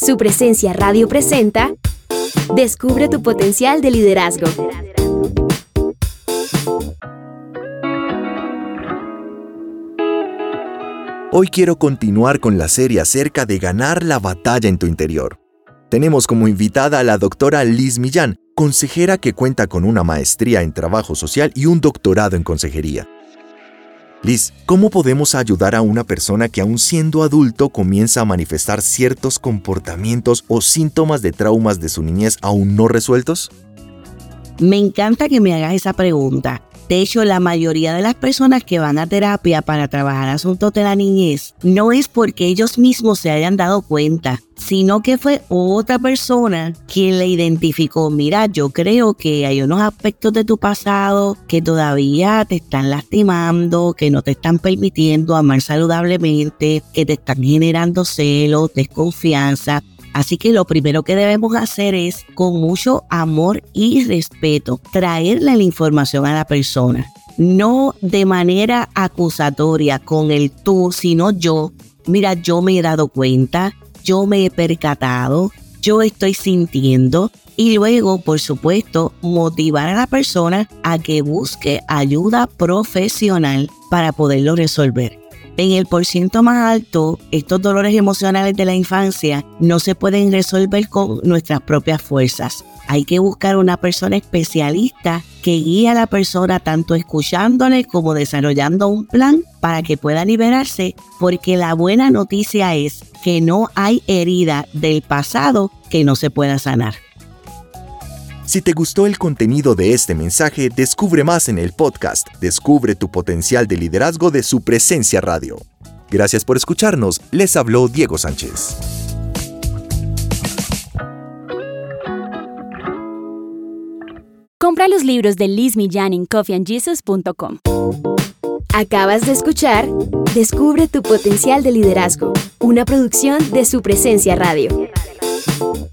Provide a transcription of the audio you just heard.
Su presencia radio presenta Descubre tu potencial de liderazgo. Hoy quiero continuar con la serie acerca de ganar la batalla en tu interior. Tenemos como invitada a la doctora Liz Millán, consejera que cuenta con una maestría en trabajo social y un doctorado en consejería. Liz, ¿cómo podemos ayudar a una persona que aún siendo adulto comienza a manifestar ciertos comportamientos o síntomas de traumas de su niñez aún no resueltos? Me encanta que me hagas esa pregunta de hecho, la mayoría de las personas que van a terapia para trabajar asuntos de la niñez no es porque ellos mismos se hayan dado cuenta, sino que fue otra persona quien le identificó, mira, yo creo que hay unos aspectos de tu pasado que todavía te están lastimando, que no te están permitiendo amar saludablemente, que te están generando celos, desconfianza. Así que lo primero que debemos hacer es, con mucho amor y respeto, traerle la información a la persona. No de manera acusatoria con el tú, sino yo. Mira, yo me he dado cuenta, yo me he percatado, yo estoy sintiendo y luego, por supuesto, motivar a la persona a que busque ayuda profesional para poderlo resolver. En el porciento más alto, estos dolores emocionales de la infancia no se pueden resolver con nuestras propias fuerzas. Hay que buscar una persona especialista que guíe a la persona tanto escuchándole como desarrollando un plan para que pueda liberarse, porque la buena noticia es que no hay herida del pasado que no se pueda sanar. Si te gustó el contenido de este mensaje, descubre más en el podcast Descubre tu potencial de liderazgo de su presencia radio. Gracias por escucharnos, les habló Diego Sánchez. Compra los libros de Liz Millán en coffeeandjesus.com. Acabas de escuchar Descubre tu potencial de liderazgo, una producción de su presencia radio.